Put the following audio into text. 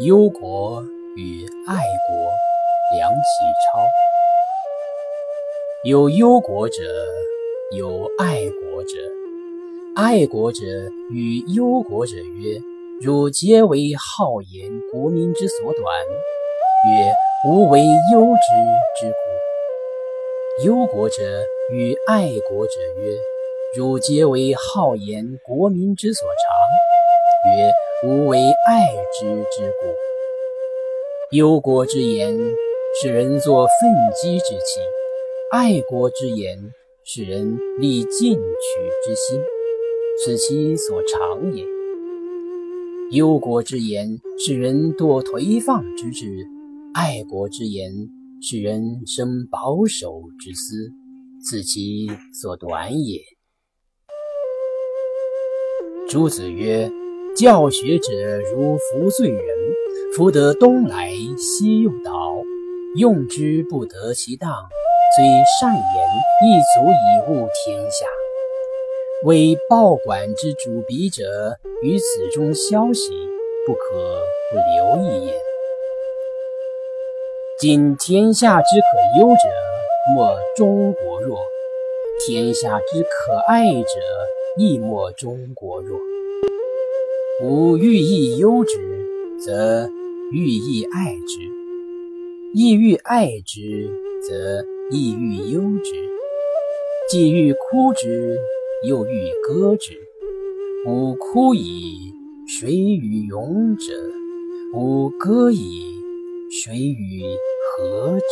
忧国与爱国，梁启超。有忧国者，有爱国者。爱国者与忧国者曰：“汝皆为好言国民之所短。”曰：“吾为忧之之故。”忧国者与爱国者曰：“汝皆为好言国民之所长。”曰：无为爱之之故，忧国之言，使人作奋激之气；爱国之言，使人立进取之心，此其所长也。忧国之言，使人堕颓放之志；爱国之言，使人生保守之思，此其所短也。朱子曰。教学者如服罪人，扶得东来西又倒，用之不得其当，虽善言，亦足以误天下。为报管之主笔者，于此中消息，不可不留意也。今天下之可忧者，莫中国弱；天下之可爱者，亦莫中国弱。吾欲亦忧之，则欲亦爱之；亦欲爱之，则亦欲忧之。既欲哭之，又欲歌之。吾哭矣，谁与勇者？吾歌矣，谁与和者？